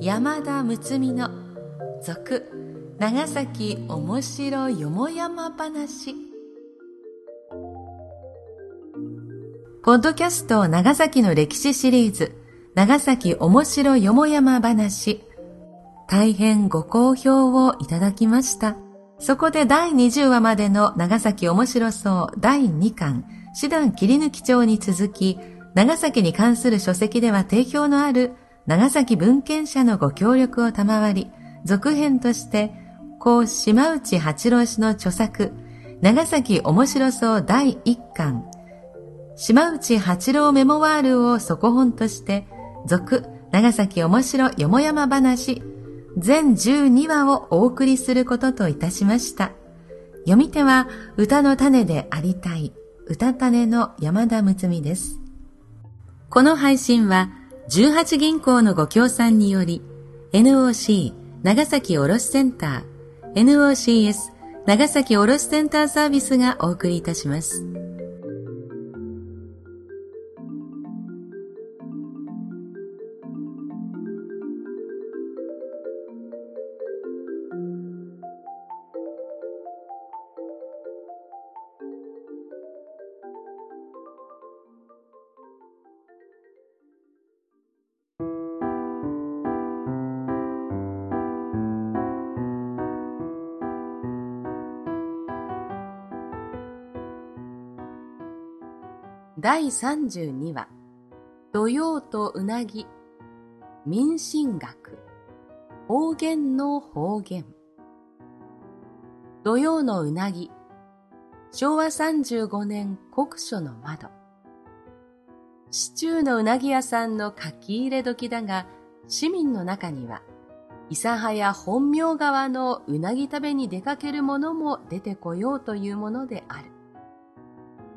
山田睦美の続長崎おもしろよもやま話ポッドキャスト長崎の歴史シリーズ長崎おもしろよもやま話大変ご好評をいただきました。そこで第20話までの長崎面白そう第2巻、師団切り抜き帳に続き、長崎に関する書籍では定評のある長崎文献者のご協力を賜り、続編として、高島内八郎氏の著作、長崎面白そう第1巻、島内八郎メモワールを底本として、続、長崎面白よもやま話全12話をお送りすることといたしました。読み手は歌の種でありたい歌種の山田睦美です。この配信は18銀行のご協賛により NOC 長崎卸センター NOCS 長崎卸センターサービスがお送りいたします。第32話。土曜とうなぎ。民進学。方言の方言。土曜のうなぎ。昭和35年国書の窓。市中のうなぎ屋さんの書き入れ時だが市民の中には諫早本名川のうなぎ食べに出かける者も出てこようというものである。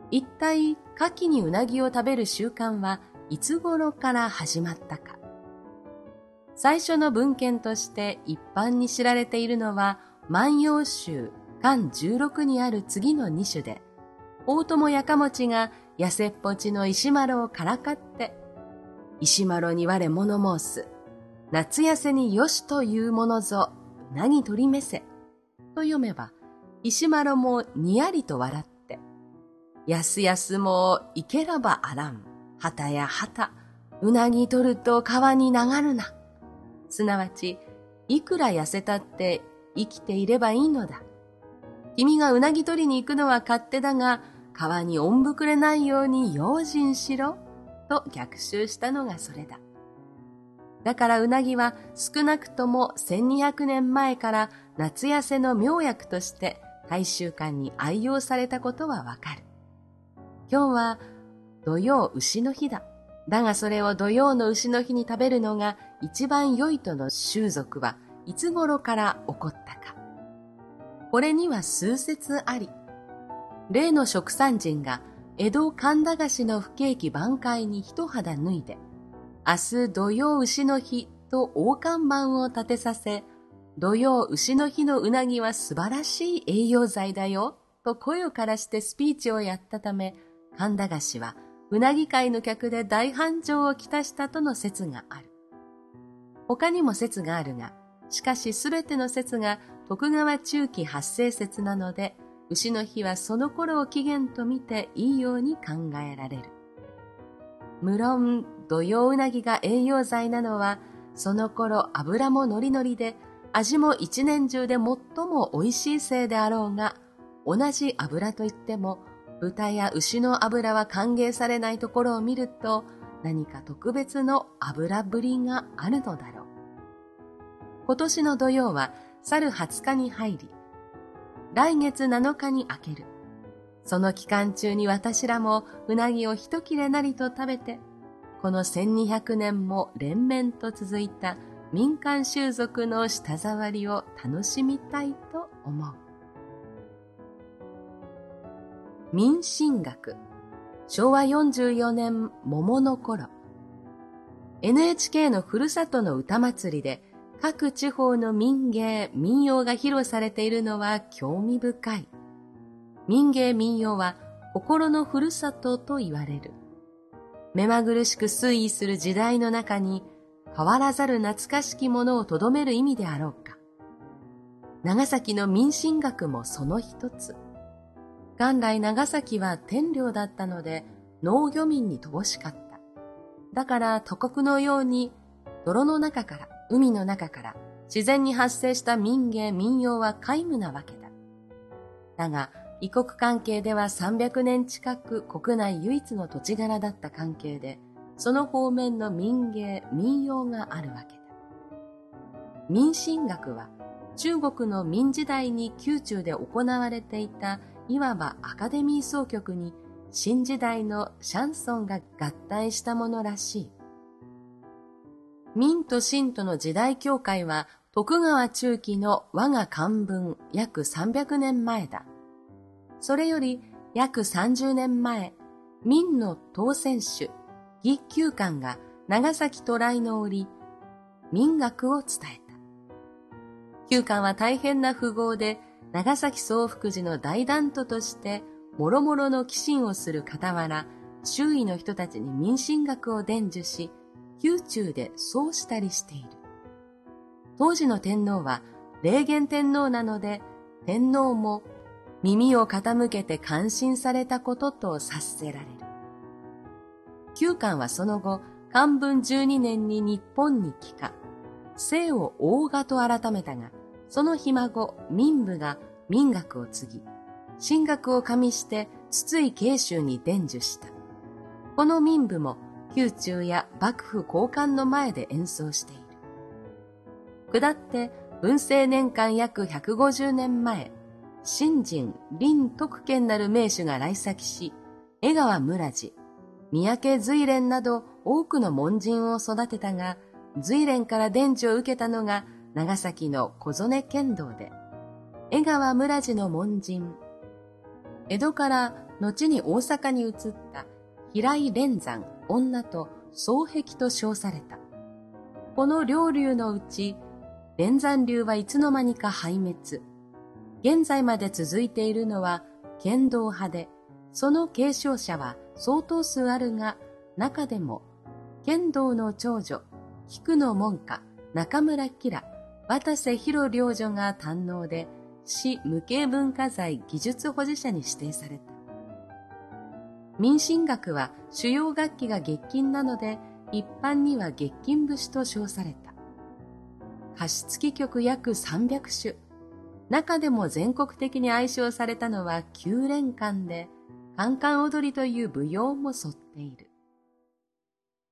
一体、牡蠣にうなぎを食べる習慣はいつ頃から始まったか。最初の文献として一般に知られているのは、万葉集漢16にある次の2種で、大友やかもちが痩せっぽちの石丸をからかって、石丸に我物申す、夏痩せによしというものぞ、うなぎ取りめせ、と読めば、石丸もにやりと笑って、やすやすもいけらばあらん。はたやはた、うなぎ取ると川に流るな。すなわち、いくら痩せたって生きていればいいのだ。君がうなぎ取りに行くのは勝手だが、川におんぶくれないように用心しろ。と逆襲したのがそれだ。だからうなぎは少なくとも1200年前から夏痩せの妙薬として大衆館に愛用されたことはわかる。今日は土曜牛の日だ。だがそれを土曜の牛の日に食べるのが一番良いとの習俗はいつ頃から起こったか。これには数説あり。例の食産人が江戸神田菓子の不景気挽回に一肌脱いで、明日土曜牛の日と大看板を立てさせ、土曜牛の日のうなぎは素晴らしい栄養剤だよ、と声をからしてスピーチをやったため、神田菓子はうなぎ界の客で大繁盛をきたしたとの説がある。他にも説があるが、しかしすべての説が徳川中期発生説なので、牛の日はその頃を起源と見ていいように考えられる。無論、土曜うなぎが栄養剤なのは、その頃油もノリノリで、味も一年中で最も美味しいせいであろうが、同じ油といっても豚や牛の油は歓迎されないところを見ると何か特別の油ぶりがあるのだろう。今年の土曜は去る20日に入り、来月7日に明ける。その期間中に私らもうなぎを一切れなりと食べて、この1200年も連綿と続いた民間習俗の舌触りを楽しみたいと思う。民進学昭和44年桃の頃 NHK のふるさとの歌祭りで各地方の民芸、民謡が披露されているのは興味深い。民芸民謡は心のふるさとと言われる。目まぐるしく推移する時代の中に変わらざる懐かしきものをとどめる意味であろうか。長崎の民進学もその一つ。元来長崎は天領だったので農漁民に乏しかった。だから都国のように泥の中から海の中から自然に発生した民芸民謡は皆無なわけだ。だが異国関係では300年近く国内唯一の土地柄だった関係で、その方面の民芸、民謡があるわけだ。民進学は中国の民時代に宮中で行われていたいわばアカデミー総局に新時代のシャンソンが合体したものらしい。民と神との時代境界は徳川中期の我が漢文約300年前だ。それより約30年前、民の当選手、義旧官が長崎渡来の折、民学を伝えた。旧官は大変な富豪で、長崎総福寺の大団徒として、もろもろの寄進をする傍ら、周囲の人たちに民進学を伝授し、宮中でそうしたりしている。当時の天皇は、霊源天皇なので、天皇も耳を傾けて感心されたことと察せられる。旧官はその後、漢文12年に日本に帰化、姓を大賀と改めたが、そのひ孫、民部が民学を継ぎ、神学を加味して筒井慶州に伝授した。この民部も宮中や幕府交換の前で演奏している。下って文政年間約150年前、新人、林徳賢なる名手が来先し、江川村寺、三宅随蓮など多くの門人を育てたが、随蓮から伝授を受けたのが長崎の小曽根剣道で、江川村寺の門人、江戸から後に大阪に移った平井連山女と双璧と称された。この両流のうち、連山流はいつの間にか壊滅。現在まで続いているのは剣道派で、その継承者は相当数あるが、中でも、剣道の長女、菊の門下、中村吉良、渡瀬広領女が堪能で、市無形文化財技術保持者に指定された。民進学は主要楽器が月金なので、一般には月金節と称された。歌詞付き曲約300種。中でも全国的に愛称されたのは九連館で、カンカン踊りという舞踊も沿っている。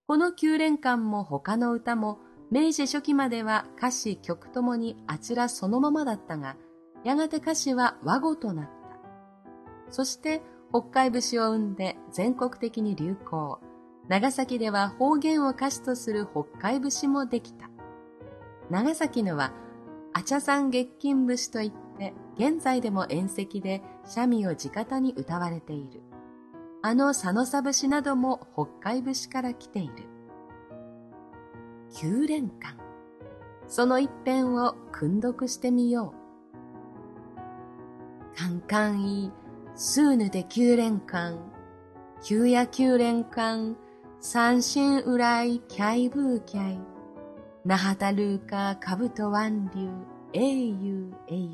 この九連館も他の歌も明治初期までは歌詞曲ともにあちらそのままだったが、やがて歌詞は和語となった。そして北海節を生んで全国的に流行。長崎では方言を歌詞とする北海節もできた。長崎のはアチャさん月金節といって、現在でも宴席で三味を地方に歌われている。あの佐野サ節なども北海節から来ている。九連館。その一編を訓読してみよう。カンカンイ、スーヌで九連館。九夜九連館。三神うらい、キャイブーキャイ。那覇たるうか、かぶと湾流、英雄、英雄。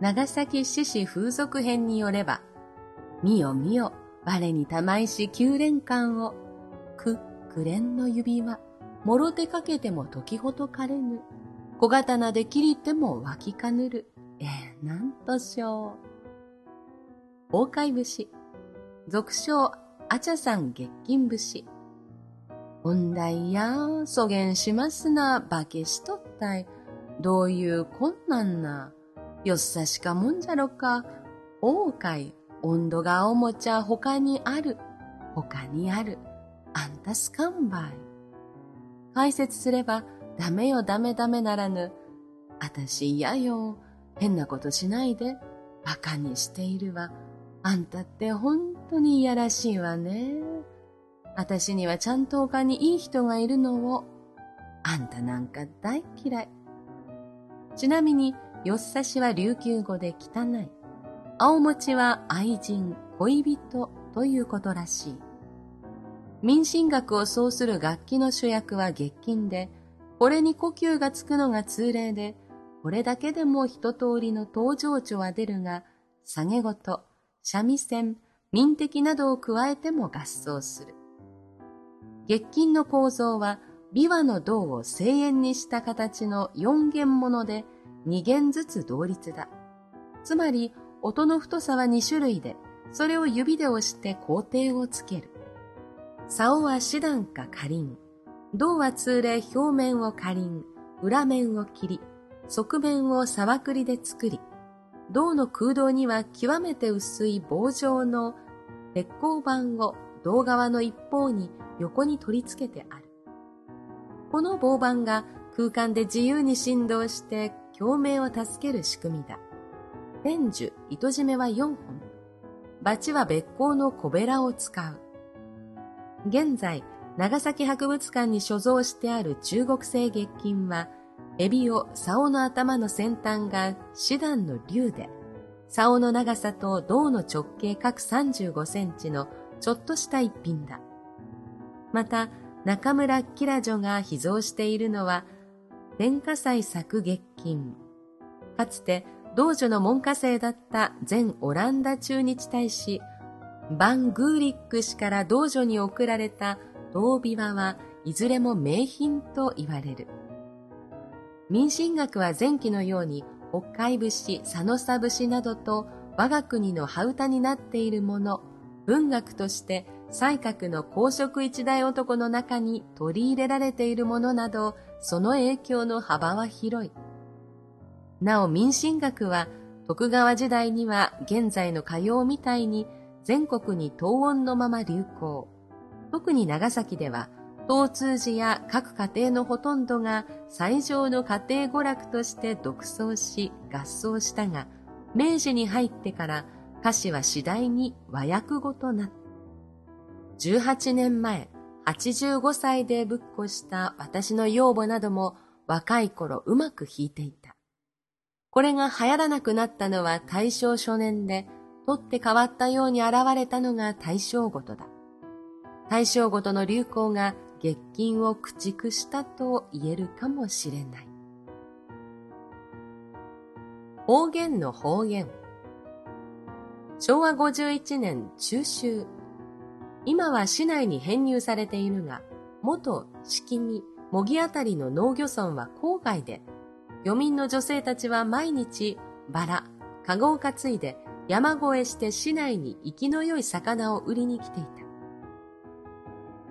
長崎獅子風俗編によれば、みよみよ、我に玉石九連環を、く、くれんの指輪、もろ手かけても時ほどかれぬ。小刀で切りても湧きかぬる。えー、なんとしょう。大海節。俗称、あちゃさん月金節。本題や、そげんしますな、化けしとったい。どういう困難な。よっさしかもんじゃろか。大海、温度がおもちゃ他にある。他にある。あんたすかんばい。解説すれば、ダメよダメダメならぬ。あたし嫌よ。変なことしないで。馬鹿にしているわ。あんたって本当にいやらしいわね。私にはちゃんと他にいい人がいるのを、あんたなんか大嫌い。ちなみに、よっさしは琉球語で汚い。青餅は愛人、恋人ということらしい。民進楽を奏する楽器の主役は月金で、これに呼吸がつくのが通例で、これだけでも一通りの登場調は出るが、下げごと、三味線、民的などを加えても合奏する。月金の構造は、琵琶の銅を声援にした形の四弦もので、二弦ずつ同率だ。つまり、音の太さは2種類で、それを指で押して工程をつける。竿は四段か花輪。銅は通例表面を花輪、裏面を切り、側面を沢くりで作り、銅の空洞には極めて薄い棒状の鉄鋼板を銅側の一方に横に取り付けてある。この棒板が空間で自由に振動して共鳴を助ける仕組みだ。天樹、糸締めは4本。バチは別光の小べらを使う。現在、長崎博物館に所蔵してある中国製月金は、エビを竿の頭の先端が四段の竜で、竿の長さと胴の直径各35センチのちょっとした一品だ。また、中村キラ女が秘蔵しているのは、天下祭作月金。かつて道女の門下生だった前オランダ駐日大使、バン・グーリック氏から道女に贈られた銅琵琶はいずれも名品と言われる。民進学は前期のように北海節、佐野佐節などと我が国の羽歌になっているもの、文学として西閣の公職一代男の中に取り入れられているものなど、その影響の幅は広い。なお民進学は徳川時代には現在の歌謡みたいに全国に東音のまま流行。特に長崎では東通寺や各家庭のほとんどが最上の家庭娯楽として独奏し合奏したが、明治に入ってから歌詞は次第に和訳語となった。18年前、85歳でぶっこした私の養母なども若い頃うまく弾いていた。これが流行らなくなったのは大正初年で、取って変わったように現れたのが大正ごとだ。大正ごとの流行が月金を駆逐したと言えるかもしれない。方言の方言。昭和51年中秋。今は市内に編入されているが、元式見、模擬あたりの農漁村は郊外で漁民の女性たちは毎日バラ、カゴを担いで山越えして市内に生きの良い魚を売りに来ていた。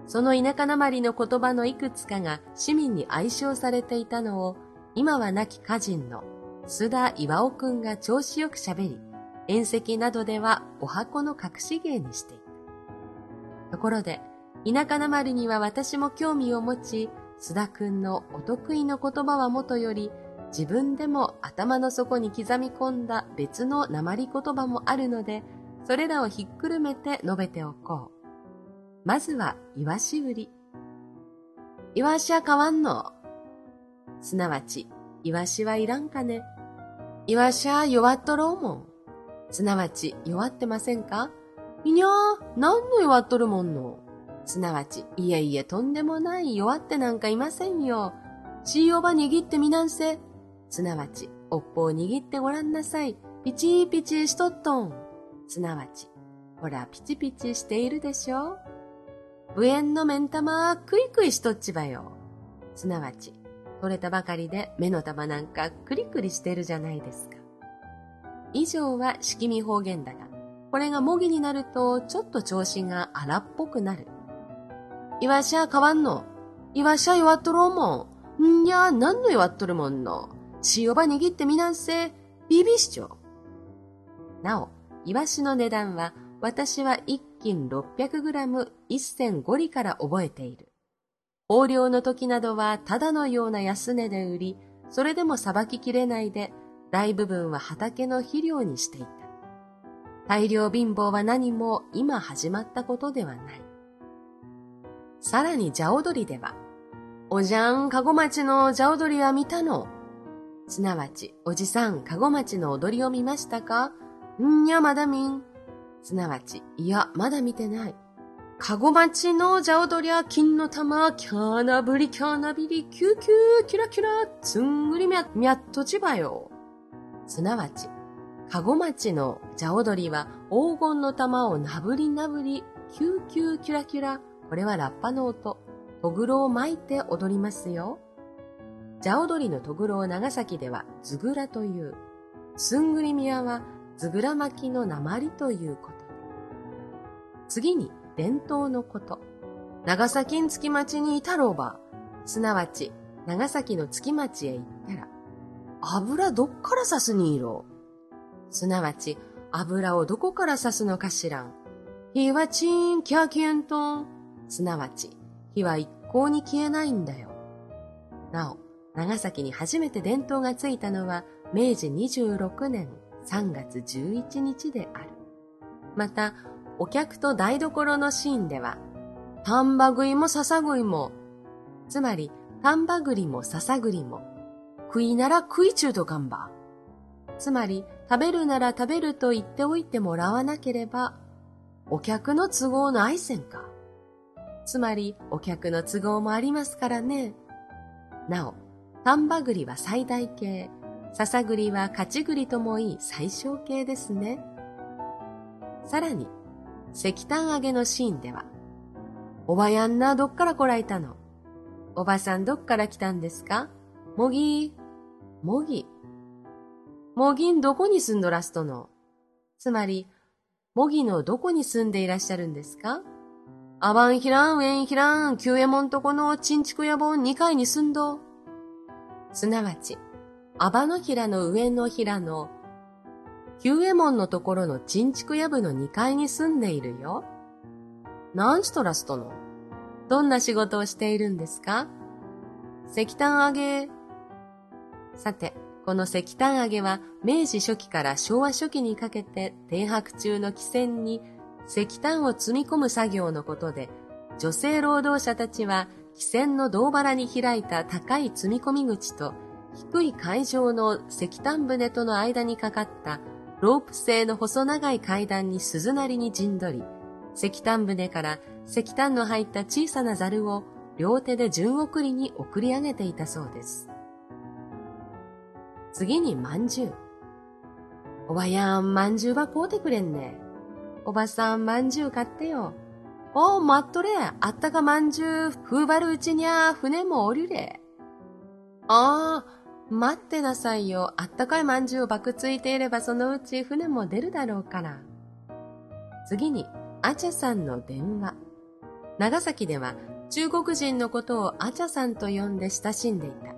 その田舎なまりの言葉のいくつかが市民に愛称されていたのを、今は亡き歌人の須田岩尾くんが調子よく喋り、宴席などではお箱の隠し芸にしていた。ところで、田舎なまりには私も興味を持ち、須田くんのお得意の言葉はもとより、自分でも頭の底に刻み込んだ別の鉛言葉もあるので、それらをひっくるめて述べておこう。まずは、イワシ売り。イワシは変わんの。すなわち、イワシはいらんかね。イワシは弱っとろうもん。すなわち、弱ってませんかいにゃー、何の弱っとるもんの。すなわち、いえいえ、とんでもない弱ってなんかいませんよ。しーおば握ってみなんせ。すなわち、おっぽを握ってごらんなさい。ピチーピチしとっとん。すなわち、ほら、ピチピチしているでしょ無縁の目ん玉、クイクイしとっちばよ。すなわち、取れたばかりで目の玉なんかクリクリしてるじゃないですか。以上は式見方言だが、これが模擬になるとちょっと調子が荒っぽくなる。いわしゃ変わんの。いわしゃ弱っとろうもん。んや、何の弱っとるもんの。塩ば握ってみなんせ、ビビしちょ。なお、イワシの値段は、私は一斤 600g 一銭5里から覚えている。豊漁の時などはただのような安値で売り、それでもさばききれないで、大部分は畑の肥料にしていた。大量貧乏は何も今始まったことではない。さらに、じゃ踊りでは、おじゃん、かご町のじゃ踊りは見たの。すなわち、おじさん、かご町の踊りを見ましたか？んにゃまだみん。すなわち、いや、まだ見てない。かご町のじゃ踊りゃ金の玉、キャーナブリキャーナビリ、キューキュー、キラキラ、つんぐりみゃ、みゃっとちばよ。すなわち、かご町のじゃ踊りは黄金の玉をなぶりなぶり、キューキューキラキラ、これはラッパの音、とぐろを巻いて踊りますよ。じゃ踊りのとぐろを長崎ではずぐらという。すんぐり宮はずぐら巻きの鉛ということ。次に伝統のこと。長崎ん月町にいたろうば。すなわち、長崎の月町へ行ったら、油どっから刺すにいろうすなわち、油をどこから刺すのかしらん。火はチーンキャキエントン。すなわち、火は一向に消えないんだよ。なお、長崎に初めて伝統がついたのは明治26年3月11日である。また、お客と台所のシーンでは、丹波食いも笹食いも、つまり、丹波栗も笹栗も、食いなら食い中とかんば。つまり、食べるなら食べると言っておいてもらわなければ、お客の都合の愛せんか。つまり、お客の都合もありますからね。なお、丹波栗は最大形、笹栗は勝ち栗ともいい最小形ですね。さらに、石炭揚げのシーンでは、おばやんなどっから来られたの？おばさんどっから来たんですか？もぎ？ーもぎ。もぎんどこに住んどらすとの？つまり、もぎのどこに住んでいらっしゃるんですか？あばんひらん、ウェンひらん、旧右衛門とこのちんちくやぼん2階に住んど。すなわち、アバの平の上の平の、旧右衛門のところの陳築屋部の2階に住んでいるよ。何しとらすとのどんな仕事をしているんですか？石炭揚げ。さて、この石炭揚げは明治初期から昭和初期にかけて停泊中の汽船に石炭を積み込む作業のことで、女性労働者たちは汽船の胴腹に開いた高い積み込み口と低い海上の石炭船との間にかかったロープ製の細長い階段に鈴なりに陣取り、石炭船から石炭の入った小さなザルを両手で順送りに送り上げていたそうです。次にまんじゅう。おばやん、まんじゅうは買うてくれんね。おばさん、まんじゅう買ってよ。おう、待っとれ。あったかまんじゅう、風張るうちにゃ、船も降りれ。ああ、待ってなさいよ。あったかいまんじゅうをばくついていればそのうち船も出るだろうから。次に、アチャさんの電話。長崎では中国人のことをアチャさんと呼んで親しんでいた。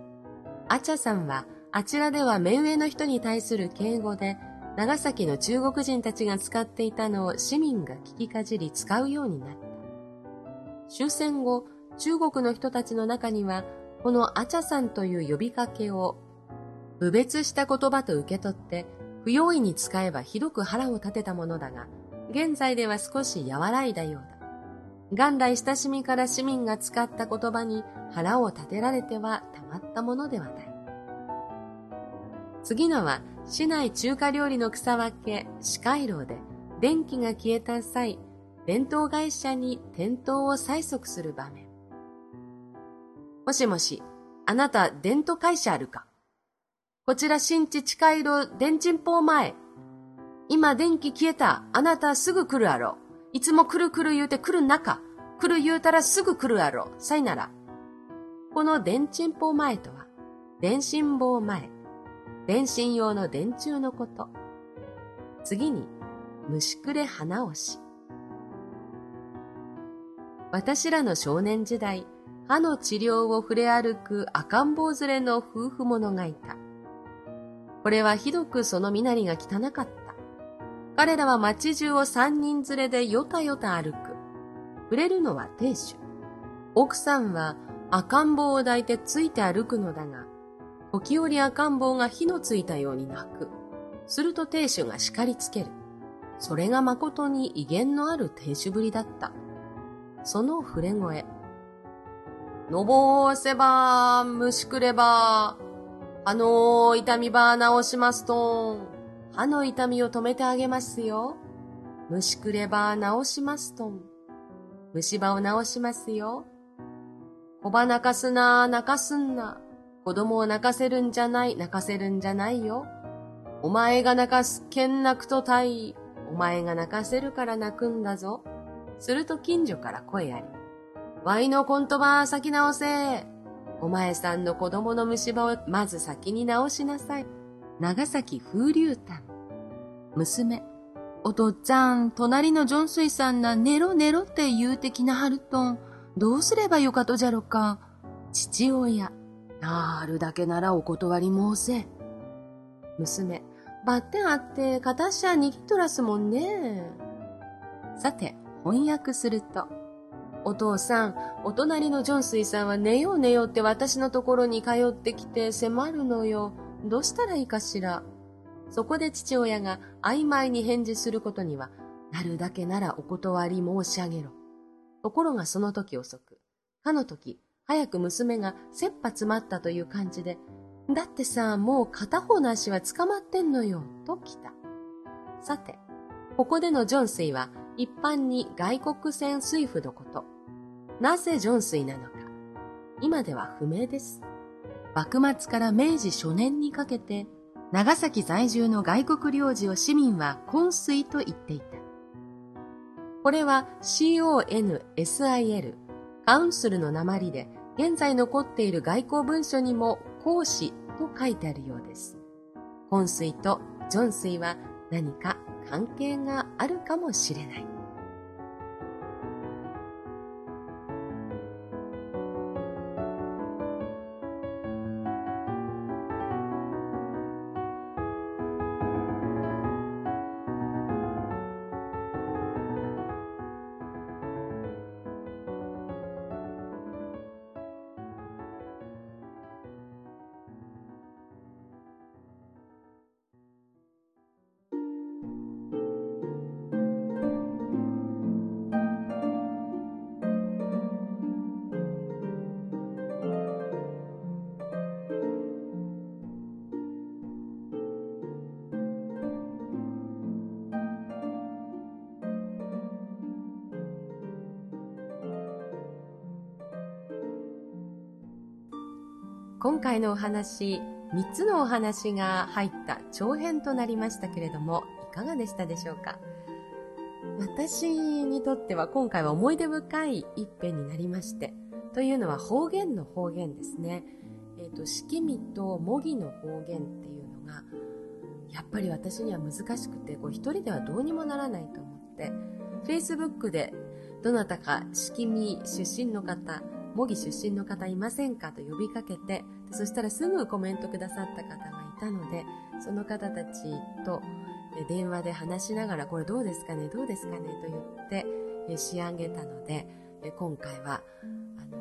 アチャさんはあちらでは目上の人に対する敬語で長崎の中国人たちが使っていたのを市民が聞きかじり使うようになった。終戦後、中国の人たちの中には、このアチャさんという呼びかけを、侮別した言葉と受け取って、不用意に使えばひどく腹を立てたものだが、現在では少し和らいだようだ。元来親しみから市民が使った言葉に腹を立てられてはたまったものではない。次のは、市内中華料理の草分け、四回廊で、電気が消えた際、弁当会社に店頭を催促する場面。もしもし、あなた電灯会社あるか？こちら新地地下色電鎮法前。今電気消えた。あなたすぐ来るやろ。いつも来る来る言うて来る中。来る言うたらすぐ来るやろう。さいなら。この電鎮法前とは、電信棒前。電信用の電柱のこと。次に、虫くれ花押し。私らの少年時代、歯の治療を触れ歩く赤ん坊連れの夫婦者がいた。これはひどくその身なりが汚かった。彼らは街中を三人連れでよたよた歩く。触れるのは亭主。奥さんは赤ん坊を抱いてついて歩くのだが、時折赤ん坊が火のついたように泣く。すると亭主が叱りつける。それが誠に威厳のある亭主ぶりだった。その触れ声。のぼせば、虫くれば、あの痛みば治しますと、歯の痛みを止めてあげますよ。虫くれば治しますと。虫歯を治しますよ。小ば泣かすな、泣かすんな。子供を泣かせるんじゃない、泣かせるんじゃないよ。お前が泣かすけん泣くとたい。お前が泣かせるから泣くんだぞ。すると近所から声あり。ワイのコントば先直せ。お前さんの子供の虫歯をまず先に直しなさい。長崎風流炭。娘。お父っちゃん、隣のジョンスイさんな寝ろ寝ろって言うてきなはるとん。どうすればよかとじゃろか。父親。なるだけならお断り申せ。娘。バッテンあって、片しゃ握っとらすもんね。さて、翻訳すると。お父さん、お隣のジョンスイさんは寝よう寝ようって私のところに通ってきて迫るのよ。どうしたらいいかしら。そこで父親が曖昧に返事することには、なるだけならお断り申し上げろ。ところがその時遅く、かの時、早く娘が切羽詰まったという感じで、だってさ、もう片方の足は捕まってんのよ、と来た。さて、ここでのジョン水は一般に外国船水夫のこと。なぜジョン水なのか。今では不明です。幕末から明治初年にかけて長崎在住の外国領事を市民は昏水と言っていた。これは CONSIL、カウンスルの鉛で、現在残っている外交文書にも講師と書いてあるようです。本水とジョン水は何か関係があるかもしれない。回のお話、3つのお話が入った長編となりましたけれども、いかがでしたでしょうか？私にとっては今回は思い出深い一編になりまして、というのは方言の方言ですね。えっ、ー、と、式見と模擬の方言っていうのが、やっぱり私には難しくて、こう一人ではどうにもならないと思って、Facebook でどなたか式見出身の方、模擬出身の方いませんか？と呼びかけて、そしたらすぐコメントくださった方がいたので、その方たちと電話で話しながら、これどうですかね、どうですかねと言って仕上げたので、今回は、あの、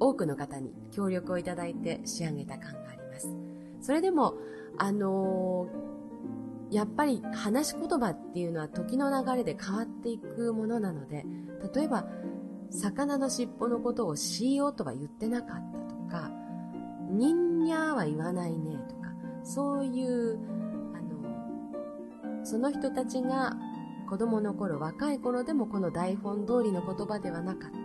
多くの方に協力をいただいて仕上げた感があります。それでも、あのやっぱり話し言葉っていうのは時の流れで変わっていくものなので、例えば、魚の尻尾のことをしようとは言ってなかった、にんにゃーは言わないねとか、そういう、あの、その人たちが子供の頃、若い頃でもこの台本通りの言葉ではなかった。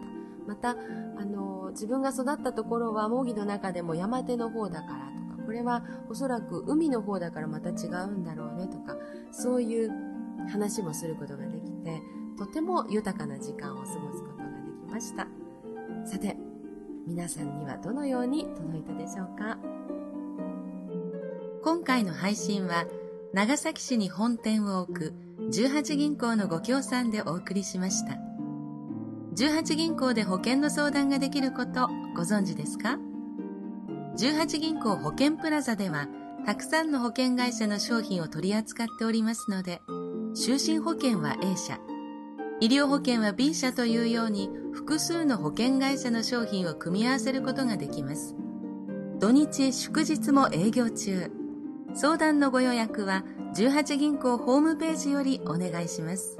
また、あの、自分が育ったところは模擬の中でも山手の方だからとか、これはおそらく海の方だからまた違うんだろうねとか、そういう話もすることができて、とても豊かな時間を過ごすことができました。さて、皆さんにはどのように届いたでしょうか？今回の配信は長崎市に本店を置く18銀行のご協賛でお送りしました。18銀行で保険の相談ができることご存知ですか ?18 銀行保険プラザではたくさんの保険会社の商品を取り扱っておりますので、就寝保険は A 社、医療保険は B 社というように複数の保険会社の商品を組み合わせることができます。土日祝日も営業中。相談のご予約は18銀行ホームページよりお願いします。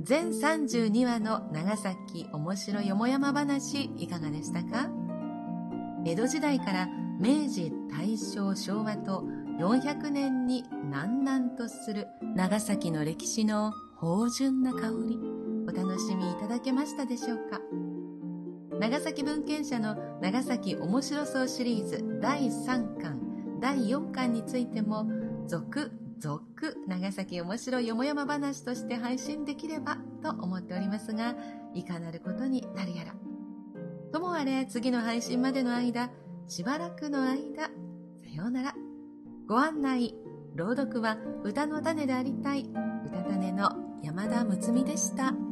全32話の長崎面白よもやま話いかがでしたか？江戸時代から明治、大正、昭和と400年に南南とする長崎の歴史の芳醇な香り、お楽しみいただけましたでしょうか？長崎文献社の長崎面白そうシリーズ第3巻、第4巻についても、続、続、長崎面白いよもやま話として配信できればと思っておりますが、いかなることになるやら。ともあれ、次の配信までの間、しばらくの間、さようなら。ご案内、朗読は歌の種でありたい、歌種の山田睦美でした。